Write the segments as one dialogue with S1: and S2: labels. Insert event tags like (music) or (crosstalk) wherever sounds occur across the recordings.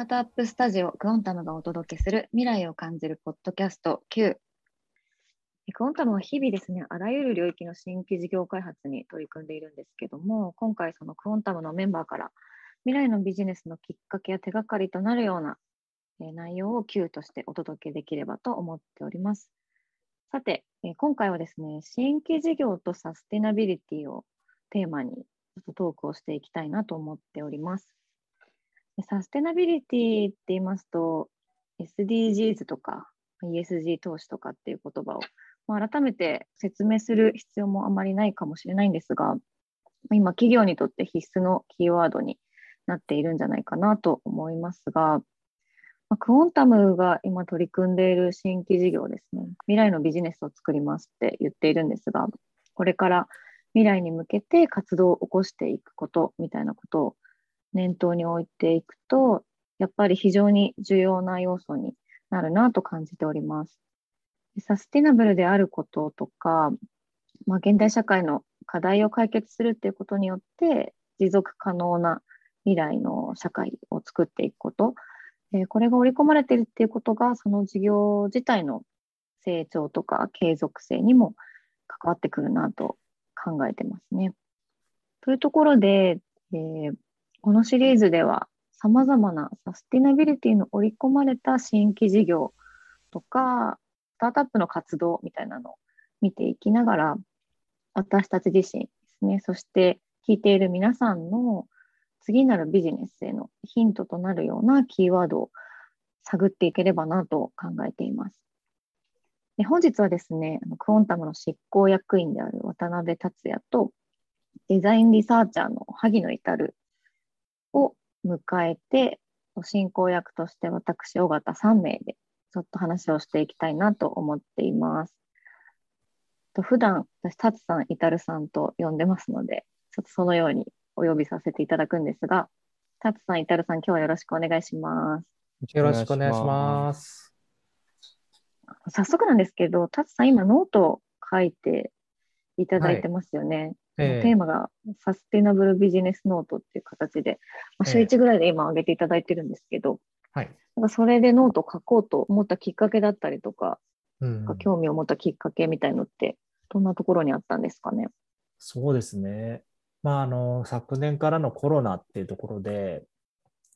S1: スタートアップスタジオクオンタムがお届けする未来を感じるポッドキャスト Q。クオンタムは日々ですね、あらゆる領域の新規事業開発に取り組んでいるんですけども、今回そのクオンタムのメンバーから未来のビジネスのきっかけや手がかりとなるような内容を Q としてお届けできればと思っております。さて、今回はですね、新規事業とサステナビリティをテーマにちょっとトークをしていきたいなと思っております。サステナビリティって言いますと、SDGs とか ESG 投資とかっていう言葉を、まあ、改めて説明する必要もあまりないかもしれないんですが、今、企業にとって必須のキーワードになっているんじゃないかなと思いますが、まあ、クオンタムが今取り組んでいる新規事業ですね、未来のビジネスを作りますって言っているんですが、これから未来に向けて活動を起こしていくことみたいなことを念頭に置いていくと、やっぱり非常に重要な要素になるなと感じております。サスティナブルであることとか、まあ、現代社会の課題を解決するっていうことによって、持続可能な未来の社会を作っていくこと、えー、これが織り込まれているっていうことが、その事業自体の成長とか継続性にも関わってくるなと考えてますね。というところで、えー、このシリーズでは様々なサスティナビリティの織り込まれた新規事業とか、スタートアップの活動みたいなのを見ていきながら、私たち自身ですね、そして聞いている皆さんの次なるビジネスへのヒントとなるようなキーワードを探っていければなと考えています。で本日はですね、クオンタムの執行役員である渡辺達也とデザインリサーチャーの萩野至を迎えて、進行役として私、尾形3名でちょっと話をしていきたいなと思っています。と普段私、タツさん、イタルさんと呼んでますので、ちょっとそのようにお呼びさせていただくんですが、タツさん、イタルさん、今日はよろしくお願いします。
S2: よろしくお願いします。
S1: 早速なんですけど、タツさん、今ノートを書いていただいてますよね。えー、テーマがサステナブルビジネスノートっていう形で、まあ、週1ぐらいで今上げていただいてるんですけど、
S2: はい、
S1: なんかそれでノート書こうと思ったきっかけだったりとか、うん、か興味を持ったきっかけみたいのって、どんなところにあったんですかね？
S2: そうですね。まあ、あの、昨年からのコロナっていうところで、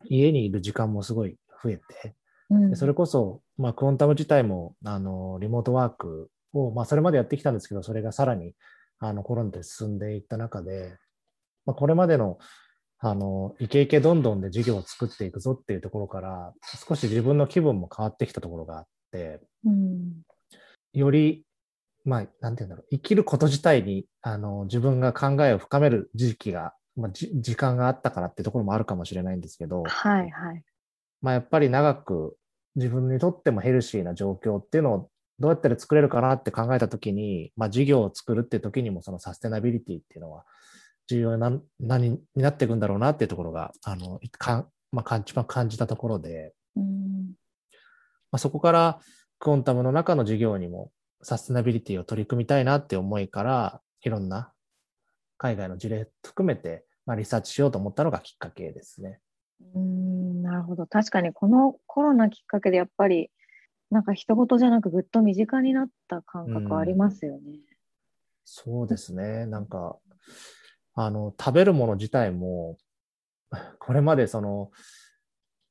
S2: 家にいる時間もすごい増えて、うん、それこそ、まあ、クオンタム自体も、あの、リモートワークを、まあ、それまでやってきたんですけど、それがさらにあのコロナで進んでいった中で、まあ、これまでのあのイケイケどんどんで事業を作っていくぞっていうところから少し自分の気分も変わってきたところがあって、うん、よりまあなんて言うんだろう生きること自体にあの自分が考えを深める時期が、まあ、時間があったからっていうところもあるかもしれないんですけど、
S1: はいはい。
S2: まあ、やっぱり長く自分にとってもヘルシーな状況っていうのをどうやったら作れるかなって考えたときに、まあ、事業を作るって時にもそのサステナビリティっていうのは重要な何になっていくんだろうなっていうところが、あの、かまあ、一番感じたところで、うんまあ、そこからクオンタムの中の事業にもサステナビリティを取り組みたいなって思いから、いろんな海外の事例含めて、まあ、リサーチしようと思ったのがきっかけですね。
S1: うんなるほど。確かにこのコロナきっかけでやっぱりなんか人事じゃなくぐっと身近になった感覚ありますよね。うん、
S2: そうですね。なんか、あの、食べるもの自体も、これまでその、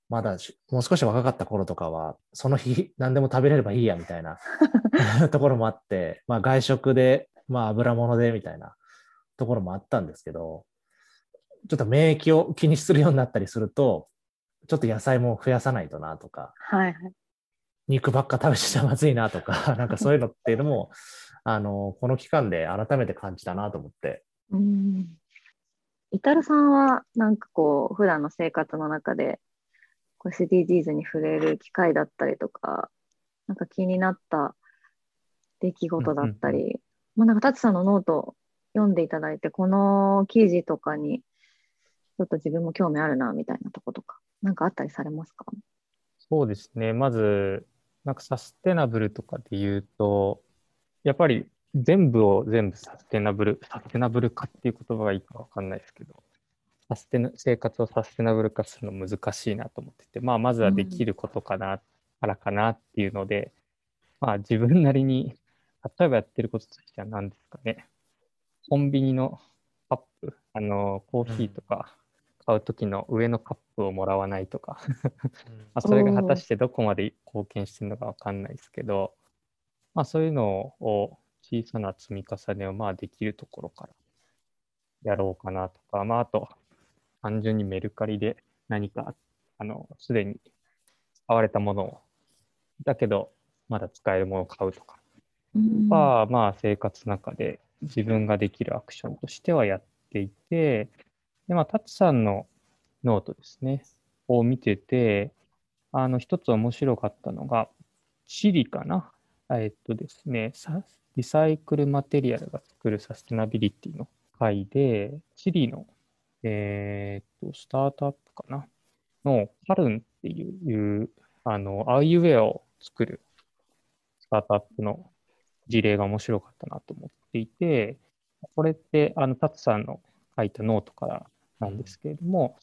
S2: まだもう少し若かった頃とかは、その日何でも食べれればいいやみたいな (laughs) ところもあって、まあ外食で、まあ油物でみたいなところもあったんですけど、ちょっと免疫を気にするようになったりすると、ちょっと野菜も増やさないとなとか、
S1: はいはい、
S2: 肉ばっか食べてちゃまずいなとか、(laughs) なんかそういうのっていうのも、あの、この期間で改めて感じたなと思って。
S1: うん。イタルさんは、なんかこう、普段の生活の中で、SDGs に触れる機会だったりとか、なんか気になった出来事だったり、うんうん、まあなんか、タツさんのノート読んでいただいて、この記事とかに、ちょっと自分も興味あるな、みたいなとことか、なんかあったりされますか？
S3: そうですね。まず、なんかサステナブルとかで言うと、やっぱり全部を全部サステナブル、サステナブル化っていう言葉がいいかわかんないですけど、サステナ生活をサステナブル化するの難しいなと思ってて、まあ、まずはできることかな、うん、からかなっていうので、まあ、自分なりに、例えばやってることとしては何ですかね。コンビニのカップ、あの、コーヒーとか買う時の上のカップをもらわないとか。(laughs) まあそれが果たしてどこまで貢献してるのかわかんないですけど、まあ、そういうのを小さな積み重ねをまあできるところからやろうかなとか、まあ、あと、単純にメルカリで何か、あの、すでに使われたものを、だけど、まだ使えるものを買うとか、は、まあ、生活の中で自分ができるアクションとしてはやっていて、で、まあ、タツさんのノートですね、を見てて、あの、一つ面白かったのが、チリかな？えっとですね、リサイクルマテリアルが作るサステナビリティの回で、チリの、えー、っと、スタートアップかな？のカルンっていう、あの、アイウェアを作るスタートアップの事例が面白かったなと思っていて、これって、あの、タツさんの書いたノートからなんですけれども、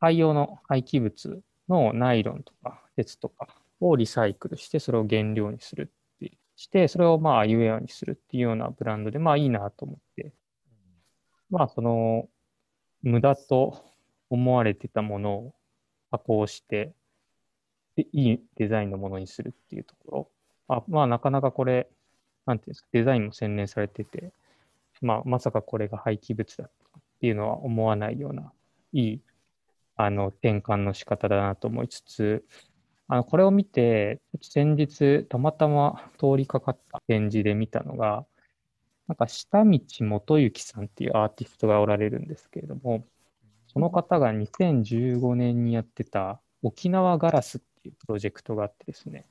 S3: 海洋の廃棄物のナイロンとか鉄とかをリサイクルして、それを原料にするってして、それをまあ、アイウェアにするっていうようなブランドで、まあいいなと思ってまあ、その、無駄と思われてたものを加工して、でいいデザインのものにするっていうところ。あまあ、なかなかこれ、なんていうんですか、デザインも洗練されてて、まあ、まさかこれが廃棄物だっっていうのは思わないような、いい、あの、転換の仕方だなと思いつつ、あの、これを見て、先日、たまたま通りかかった展示で見たのが、なんか下道元幸さんっていうアーティストがおられるんですけれども、その方が2015年にやってた沖縄ガラスっていうプロジェクトがあってですね、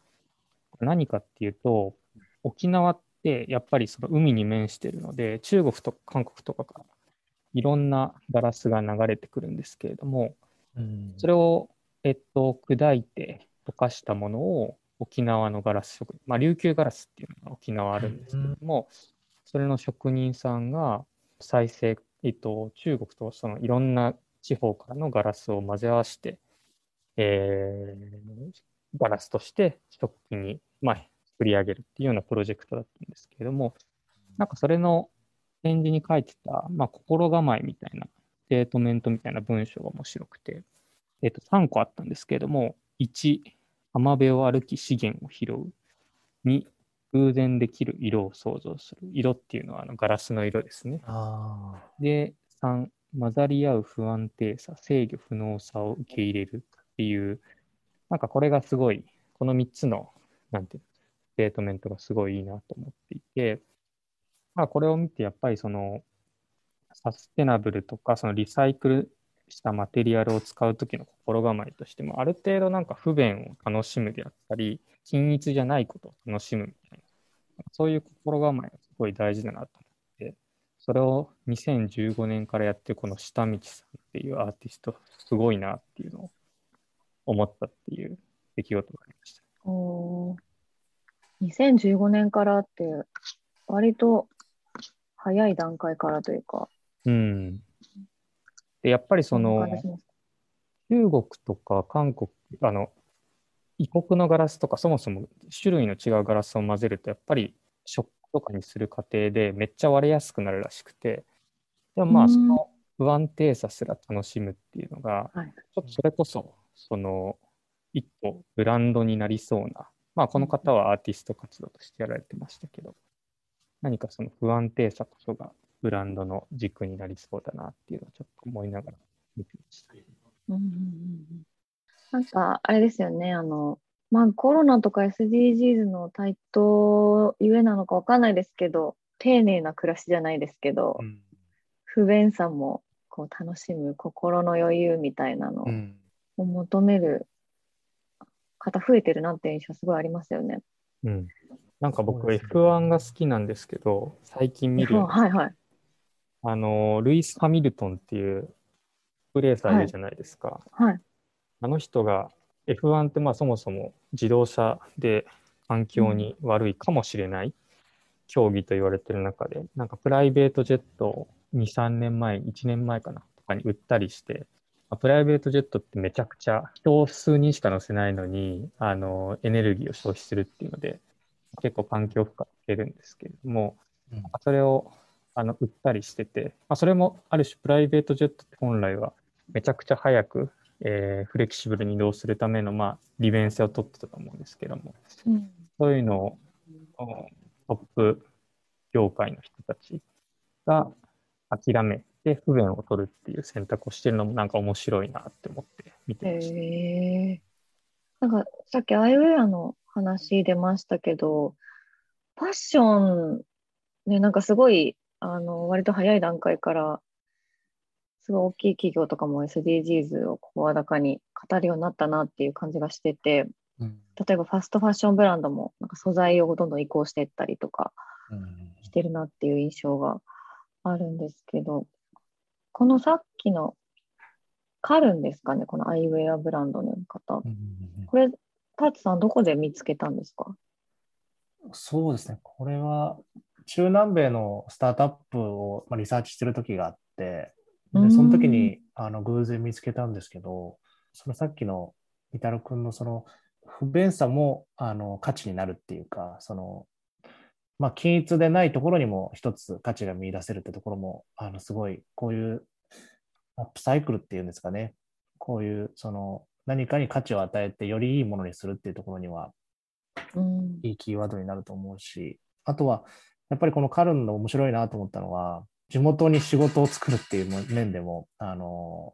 S3: 何かっていうと、沖縄ってやっぱりその海に面してるので、中国とか韓国とかからいろんなガラスが流れてくるんですけれども、うん、それを、えっと、砕いて溶かしたものを沖縄のガラス職人、まあ、琉球ガラスっていうのが沖縄あるんですけれども、それの職人さんが再生、えっと、中国とそのいろんな地方からのガラスを混ぜ合わせて、えー、ガラスとして食器に、まあ、作り上げるっていうようなプロジェクトだったんですけれども、なんかそれの展示に書いてた、まあ、心構えみたいな、ステートメントみたいな文章が面白くて、えっ、と、3個あったんですけれども、1、浜辺を歩き資源を拾う。2、偶然できる色を想像する。色っていうのはあのガラスの色ですね。で、3、混ざり合う不安定さ、制御不能さを受け入れるっていう、なんかこれがすごい、この3つの、なんていうの、ステートメントがすごいいいなと思っていて、まあこれを見てやっぱりその、サステナブルとか、そのリサイクルしたマテリアルを使うときの心構えとしても、ある程度なんか不便を楽しむであったり、均一じゃないことを楽しむみたいな、そういう心構えがすごい大事だなと思って、それを2015年からやってるこの下道さんっていうアーティスト、すごいなっていうのを思ったっていう出来事がありました。
S1: お2015年からって、割と早い段階からというか。
S3: うん。で、やっぱりその、中国とか韓国、あの、異国のガラスとか、そもそも種類の違うガラスを混ぜると、やっぱり食とかにする過程でめっちゃ割れやすくなるらしくて、でもまあ、その不安定さすら楽しむっていうのが、ちょっとそれこそ、その、一個ブランドになりそうな、まあ、この方はアーティスト活動としてやられてましたけど、何かその不安定さこそがブランドの軸になりそうだなっていうのをちょっと思いながら見てました。うんうんうん。
S1: なんか、あれですよね、あの、まあ、コロナとか SDGs の台頭ゆえなのかわかんないですけど、丁寧な暮らしじゃないですけど、うん、不便さもこう楽しむ心の余裕みたいなのを求める方増えてるなって印象すごいありますよね。
S3: うん、なんか僕 F1 が好きなんですけど、最近見る、
S1: はいはい、
S3: あの、ルイス・ハミルトンっていうプレーサーいるじゃないですか。
S1: はい、はい。
S3: あの人が F1 ってまあそもそも自動車で環境に悪いかもしれない競技と言われてる中で、なんかプライベートジェットを2、3年前、1年前かな、かに売ったりして、プライベートジェットってめちゃくちゃ人数人しか乗せないのに、あの、エネルギーを消費するっていうので、結構環境負荷してるんですけれども、うん、それをあの売ったりしてて、まあ、それもある種プライベートジェットって本来はめちゃくちゃ早く、えー、フレキシブルに移動するための、まあ、利便性を取ってたと思うんですけども、うん、そういうのをトップ業界の人たちが諦めて不便を取るっていう選択をしてるのもなんか面白いなって思って見てました。
S1: へなんかさっきアイウェアの話出ましたけど、ファッション、ね、なんかすごい、あの、割と早い段階から、すごい大きい企業とかも SDGs を声高に語るようになったなっていう感じがしてて、うん、例えばファストファッションブランドもなんか素材をどんどん移行していったりとかしてるなっていう印象があるんですけど、このさっきのカルンですかね、このアイウェアブランドの方。これ、タツさん、どこで見つけたんですか？
S2: そうですね、これは中南米のスタートアップをリサーチしてる時があって、でその時にあの偶然見つけたんですけど、そのさっきのイタロ君のその不便さもあの価値になるっていうか、そのまあ、均一でないところにも一つ価値が見出せるってところも、あのすごいこういうアップサイクルっていうんですかね、こういうその何かに価値を与えてよりいいものにするっていうところには、いいキーワードになると思うし、あとはやっぱりこのカルンの面白いなと思ったのは、地元に仕事を作るっていう面でも、あの、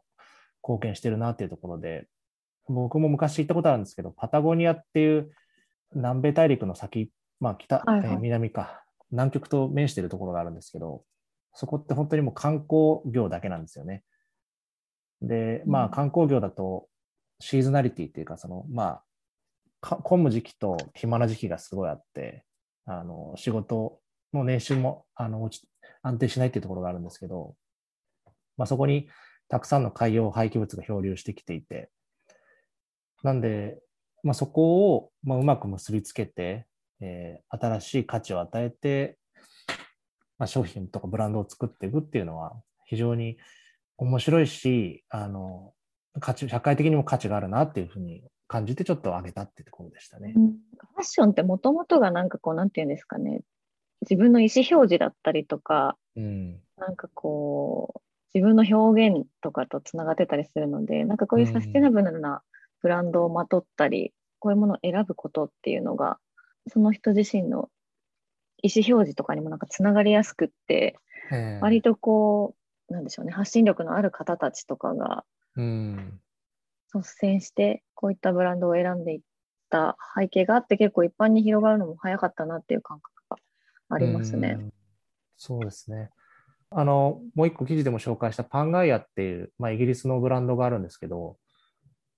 S2: 貢献してるなっていうところで、僕も昔行ったことあるんですけど、パタゴニアっていう南米大陸の先まあ北、はいはい、えー、南か、南極と面しているところがあるんですけど、そこって本当にもう観光業だけなんですよね。で、まあ観光業だとシーズナリティっていうか、その、まあ、混む時期と暇な時期がすごいあって、あの、仕事の年収も、あの、安定しないっていうところがあるんですけど、まあそこにたくさんの海洋廃棄物が漂流してきていて、なんで、まあそこを、まあ、うまく結びつけて、えー、新しい価値を与えて、まあ、商品とかブランドを作っていくっていうのは非常に面白いし、あの、価値、社会的にも価値があるなっていうふうに感じてちょっと上げたってところでしたね。
S1: うん、ファッションってもともとがなんかこう、なんていうんですかね、自分の意思表示だったりとか、うん、なんかこう、自分の表現とかとつながってたりするので、なんかこういうサステナブルなブランドをまとったり、うん、こういうものを選ぶことっていうのが、その人自身の意思表示とかにもなんかつながりやすくって、割とこう、なんでしょうね、発信力のある方たちとかが、率先して、こういったブランドを選んでいった背景があって、結構一般に広がるのも早かったなっていう感覚がありますね。
S2: うそうですね。あの、もう一個記事でも紹介したパンガイアっていう、まあ、イギリスのブランドがあるんですけど、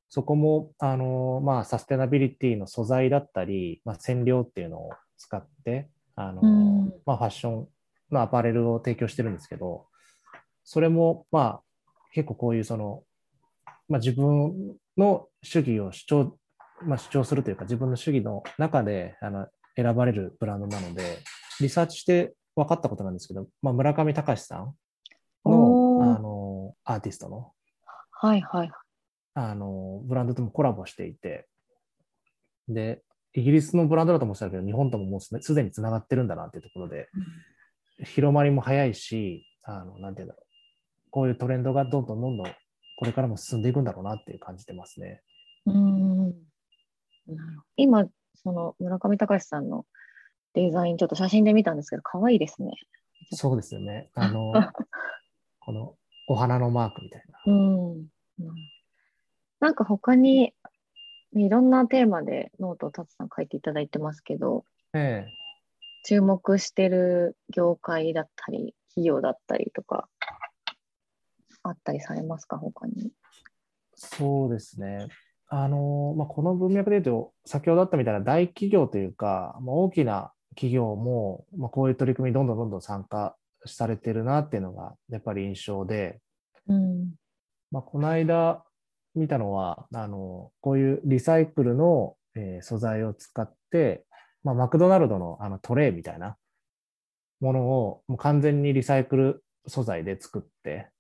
S2: そこも、あの、まあ、サステナビリティの素材だったり、まあ、染料っていうのを使って、あの、うん、まあ、ファッションのアパレルを提供してるんですけど、それも、まあ、結構こういうその、まあ、自分の主義を主張、まあ、主張するというか、自分の主義の中であの選ばれるブランドなので、リサーチして分かったことなんですけど、まあ、村上隆さんのあのアーティストの、
S1: はいはい。
S2: あの、ブランドともコラボしていて、で、イギリスのブランドだと思ってたけど、日本とももうすでにつながってるんだなっていうところで、うん、広まりも早いし、あの、なんていうんだろう。こういうトレンドがどんどんどんどんこれからも進んでいくんだろうなっていう感じてますね。
S1: うん今、その村上隆さんのデザイン、ちょっと写真で見たんですけど、可愛いですね。
S2: そうですよね。あの、(laughs) このお花のマークみたいな。うん、うん
S1: なんか他にいろんなテーマでノートをたつさん書いていただいてますけど、ええ、注目してる業界だったり、企業だったりとか、あったりされますか、他に？
S2: そうですね。あのまあ、この文脈で言うと、先ほどあったみたいな大企業というか、まあ、大きな企業も、まあ、こういう取り組みどんどんどんどん参加されてるなっていうのがやっぱり印象で、うんまあ、この間、見たのは、あの、こういうリサイクルの、えー、素材を使って、まあ、マクドナルドのあのトレイみたいなものをもう完全にリサイクル素材で作って、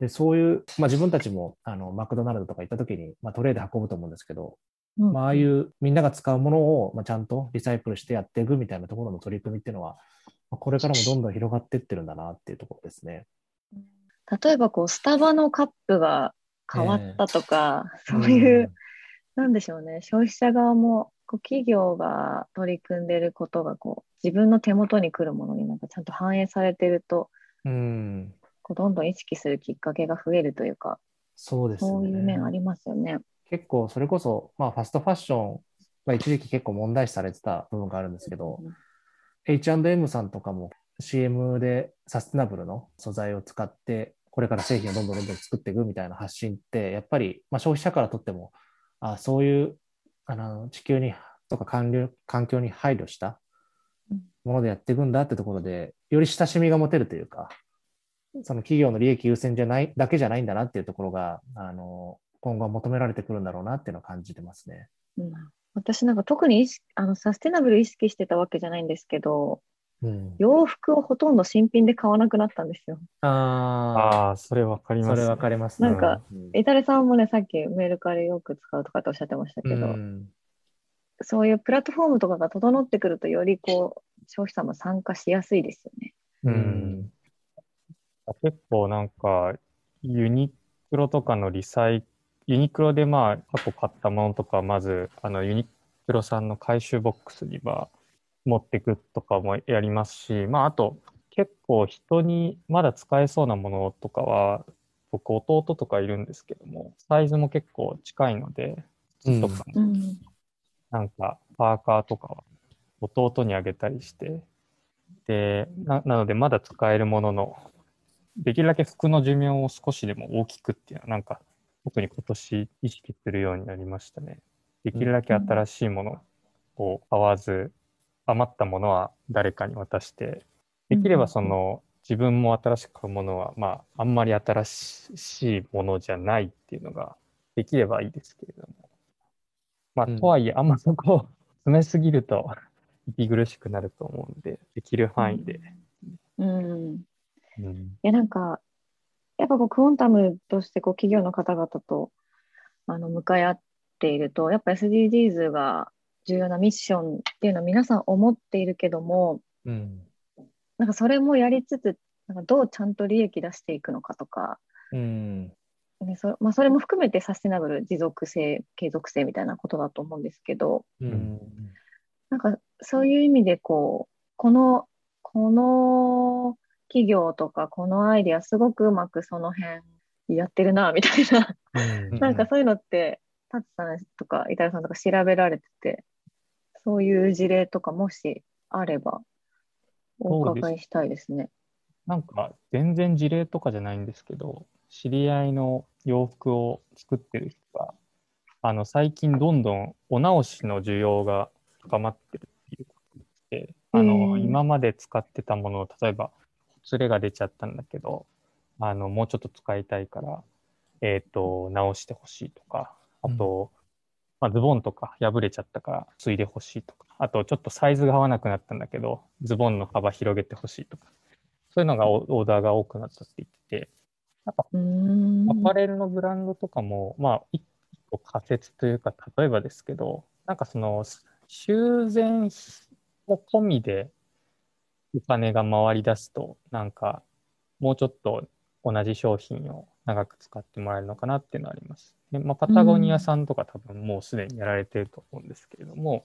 S2: でそういう、まあ、自分たちもあのマクドナルドとか行った時に、まあ、トレーで運ぶと思うんですけど、うん、まあ、ああいうみんなが使うものを、まあ、ちゃんとリサイクルしてやっていくみたいなところの取り組みっていうのは、まあ、これからもどんどん広がっていってるんだなっていうところですね。
S1: 例えばこうスタバのカップが変わったとか、えー、そういう、うん、なんでしょうね。消費者側もこう企業が取り組んでることがこう自分の手元に来るものになんかちゃんと反映されてると、うん、こうどんどん意識するきっかけが増えるというか
S2: そうです、ね、
S1: そういう面ありますよね。
S2: 結構それこそ、まあ、ファストファッションが一時期結構問題視されてた部分があるんですけど、うん、H&M さんとかも CM でサステナブルの素材を使ってこれから製品をどんどんどんどん作っていくみたいな発信ってやっぱり、まあ、消費者からとってもあそういうあの地球にとか環環境に配慮したものでやっていくんだってところでより親しみが持てるというかその企業の利益優先じゃないだけじゃないんだなっていうところがあの今後は求められてくるんだろうなっていうのを感じてますね。
S1: うん、私なんか特にあのサステナブル意識してたわけじゃないんですけど、うん、洋服をほとんど新品で買わなくなったんですよ。
S3: ああ、それわかります、
S2: ね、それわかります、
S1: ね、なんか、イタレさんもね、さっきメルカリよく使うとかっておっしゃってましたけど、うん、そういうプラットフォームとかが整ってくると、よりこう、消費者も参加しやすいですよね。うん。
S3: 結構なんか、ユニクロとかのリサイユニクロでまあ過去買ったものとかまずあのユニクロさんの回収ボックスには持っていくとかもやりますし、まあ、あと結構人にまだ使えそうなものとかは僕弟とかいるんですけどもサイズも結構近いので靴とかも、なんかパーカーとかは弟にあげたりしてでななのでまだ使えるもののできるだけ服の寿命を少しでも大きくっていうのはなんか特に今年意識するようになりましたね。できるだけ新しいものを買わず、余ったものは誰かに渡して、できればその、自分も新しく買うものは、まあ、あんまり新しいものじゃないっていうのができればいいですけれども。まあ、とはいえ、あんまそこを詰めすぎると息苦しくなると思うんで、できる範囲で。
S1: うん。うん、いや、なんか、やっぱこうクオンタムとしてこう企業の方々とあの向かい合っていると、やっぱ SDGs が重要なミッションっていうのは皆さん思っているけども、うん、なんかそれもやりつつ、なんかどうちゃんと利益出していくのかとか、うんねそまあ、それも含めてサステナブル、持続性、継続性みたいなことだと思うんですけど、うん、なんかそういう意味でこう、この、この企業とかこのアイディアすごくうまくその辺やってるなみたいな。なんかそういうのってタツさんとかイタリさんとか調べられててそういう事例とかもしあればお伺いしたいですね。
S3: なんか全然事例とかじゃないんですけど知り合いの洋服を作ってる人があの最近どんどんお直しの需要が高まってるっていうことであの、今まで使ってたものを例えばずれが出ちゃったんだけど、あの、もうちょっと使いたいから、えっ、ー、と、直してほしいとか、あと、うん、まあ、ズボンとか破れちゃったから継いでほしいとか、あとちょっとサイズが合わなくなったんだけど、ズボンの幅広げてほしいとか、そういうのがオーダーが多くなったって言ってて、なんか、アパレルのブランドとかも、まあ、一個仮説というか、例えばですけど、なんかその、修繕も込みでお金が回り出すと、なんか、もうちょっと同じ商品を長く使ってもらえるのかなっていうのはあります。でまあ、パタゴニアさんとか多分もうすでにやられてると思うんですけれども、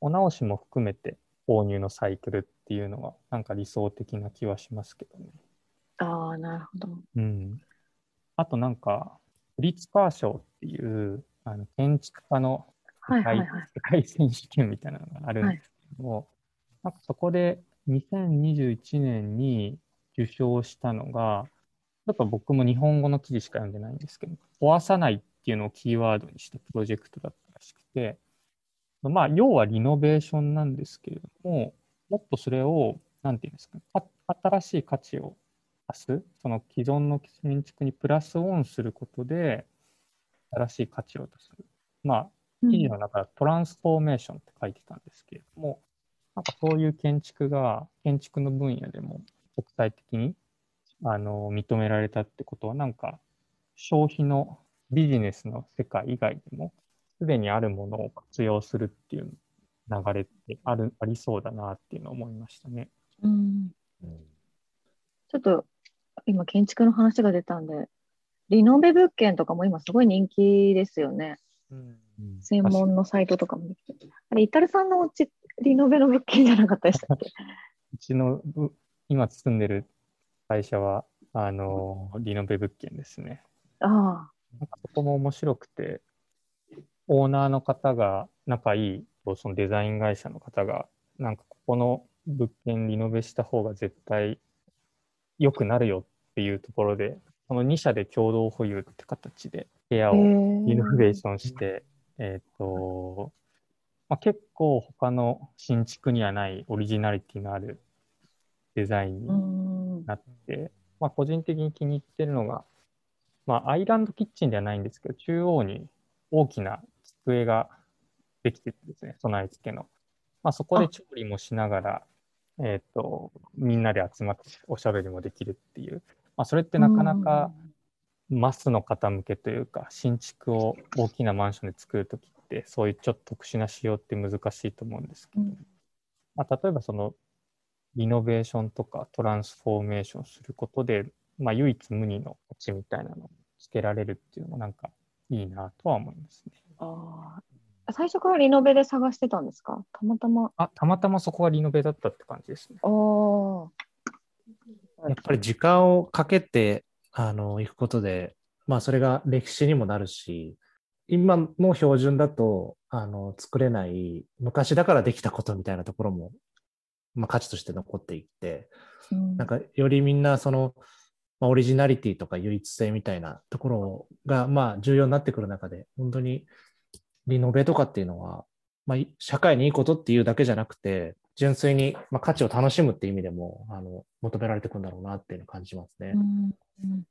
S3: お直しも含めて購入のサイクルっていうのはなんか理想的な気はしますけどね。
S1: ああ、なるほど。
S3: うん。あとなんか、フリッツパー賞っていうあの建築家の世界,、世界選手権みたいなのがあるんですけども、はいなんかそこで2021年に受賞したのが、ちょっと僕も日本語の記事しか読んでないんですけど、壊さないっていうのをキーワードにしたプロジェクトだったらしくて、まあ、要はリノベーションなんですけれども、もっとそれを、なんていうんですか、新しい価値を足す、その既存の建築にプラスオンすることで、新しい価値を出す。まあ、記事の中でトランスフォーメーションって書いてたんですけれども、なんかそういう建築が、建築の分野でも国際的にあの認められたってことは、なんか消費のビジネスの世界以外でも、すでにあるものを活用するっていう流れってあるありそうだなっていうのを思いましたね。
S1: うん、ちょっと今建築の話が出たんで、リノベ物件とかも今すごい人気ですよね。うん、専門のサイトとかもできて。あれ、イタルさんのうち、リノベの物件じゃなかったでしたっけ？(laughs)
S3: うちの今住んでる会社は、あの、リノベ物件ですね。
S1: ああ。
S3: なんかそこも面白くて、オーナーの方が仲いい、そのデザイン会社の方が、なんかここの物件リノベした方が絶対良くなるよっていうところで、この2社で共同保有って形で部屋をリノベーションして、えっ、ー、と、まあ、結構他の新築にはないオリジナリティのあるデザインになって、まあ、個人的に気に入ってるのが、まあ、アイランドキッチンではないんですけど、中央に大きな机ができててですね、備え付けの。まあ、そこで調理もしながら、えっ、ー、と、みんなで集まっておしゃべりもできるっていう。まあ、それってなかなかマスの方向けというか、新築を大きなマンションで作るときって、そういうちょっと特殊な仕様って難しいと思うんですけど、まあ、例えばそのリノベーションとかトランスフォーメーションすることで、まあ、唯一無二の価値みたいなのをつけられるっていうのもなんかいいなとは思いますね。
S1: ああ。最初からリノベで探してたんですか？たまたま。
S3: あ、たまたまそこがリノベだったって感じですね。
S1: ああ。
S2: やっぱり時間をかけて、あの、行くことで、まあ、それが歴史にもなるし、今の標準だと、あの、作れない、昔だからできたことみたいなところもまあ、価値として残っていって、うん、なんかよりみんなその、まあ、オリジナリティとか唯一性みたいなところが、まあ、重要になってくる中で、本当にリノベとかっていうのは、まあ、社会にいいことっていうだけじゃなくて、純粋に、まあ、価値を楽しむっていう意味でもあの求められていくんだろうなっていうのを感じますね。うんうん、ち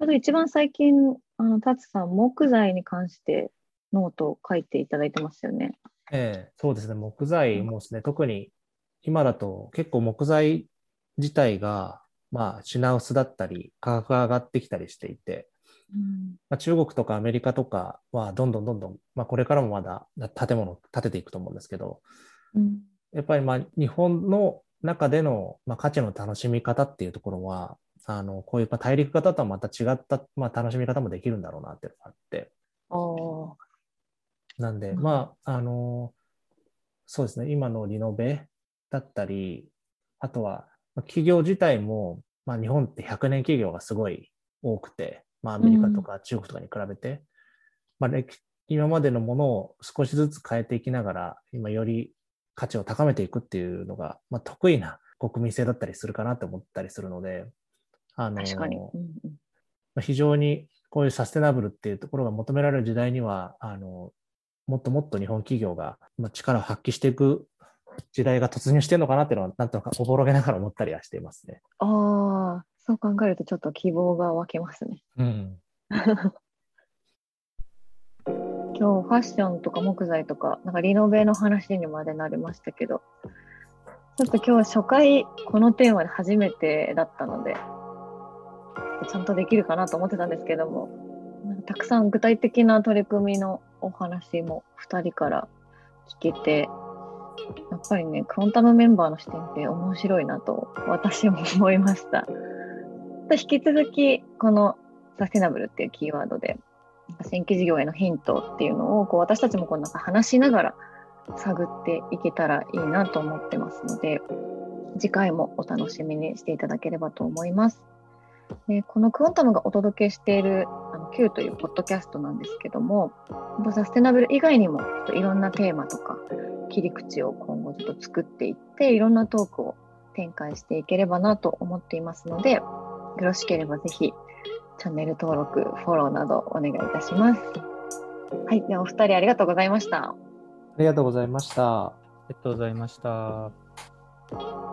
S1: ょうど一番最近、あの達さん、木材に関してノートを書いていただいてますよね。
S2: ええ、そうですね。木材もですね、特に今だと結構木材自体が、まあ、品薄だったり、価格が上がってきたりしていて、うんまあ、中国とかアメリカとかはどんどんどんどん、まあ、これからもまだ建物を建てていくと思うんですけど、うん、やっぱりまあ日本の中での、まあ、価値の楽しみ方っていうところは、あのこういう大陸型とはまた違った、まあ、楽しみ方もできるんだろうなっていうのがあって。なんで、まあ、あの、そうですね、今のリノベだったり、あとは、企業自体も、まあ、日本って100年企業がすごい多くて、まあ、アメリカとか中国とかに比べて、うん、まあ、今までのものを少しずつ変えていきながら、今より価値を高めていくっていうのが、まあ、得意な国民性だったりするかなって思ったりするので、
S1: あの、確かに。うん
S2: 非常にこういうサステナブルっていうところが求められる時代には、あの、もっともっと日本企業が力を発揮していく時代が突入してるのかなっていうのは、なんとなくおぼろげながら思ったりはしていますね。
S1: ああ、そう考えるとちょっと希望が湧きますね。
S2: うん。
S1: 今日ファッションとか木材とか、なんかリノベの話にまでなりましたけど、ちょっと今日初回このテーマで初めてだったので、ちゃんとできるかなと思ってたんですけども、たくさん具体的な取り組みのお話も2人から聞けて、やっぱりね、クォンタムメンバーの視点って面白いなと私も思いました。と引き続き、このサステナブルっていうキーワードで、新規事業へのヒントっていうのをこう私たちもこうなんか話しながら探っていけたらいいなと思ってますので、次回もお楽しみにしていただければと思います。でこのクォンタムがお届けしているあの Q というポッドキャストなんですけども、サステナブル以外にもちょっといろんなテーマとか切り口を今後ちょっと作っていって、いろんなトークを展開していければなと思っていますので、ろしければぜひチャンネル登録、フォローなどお願いいたします。はい、ではお二人ありがとうございました。あ
S2: りがとうございました。
S3: ありがとうございました。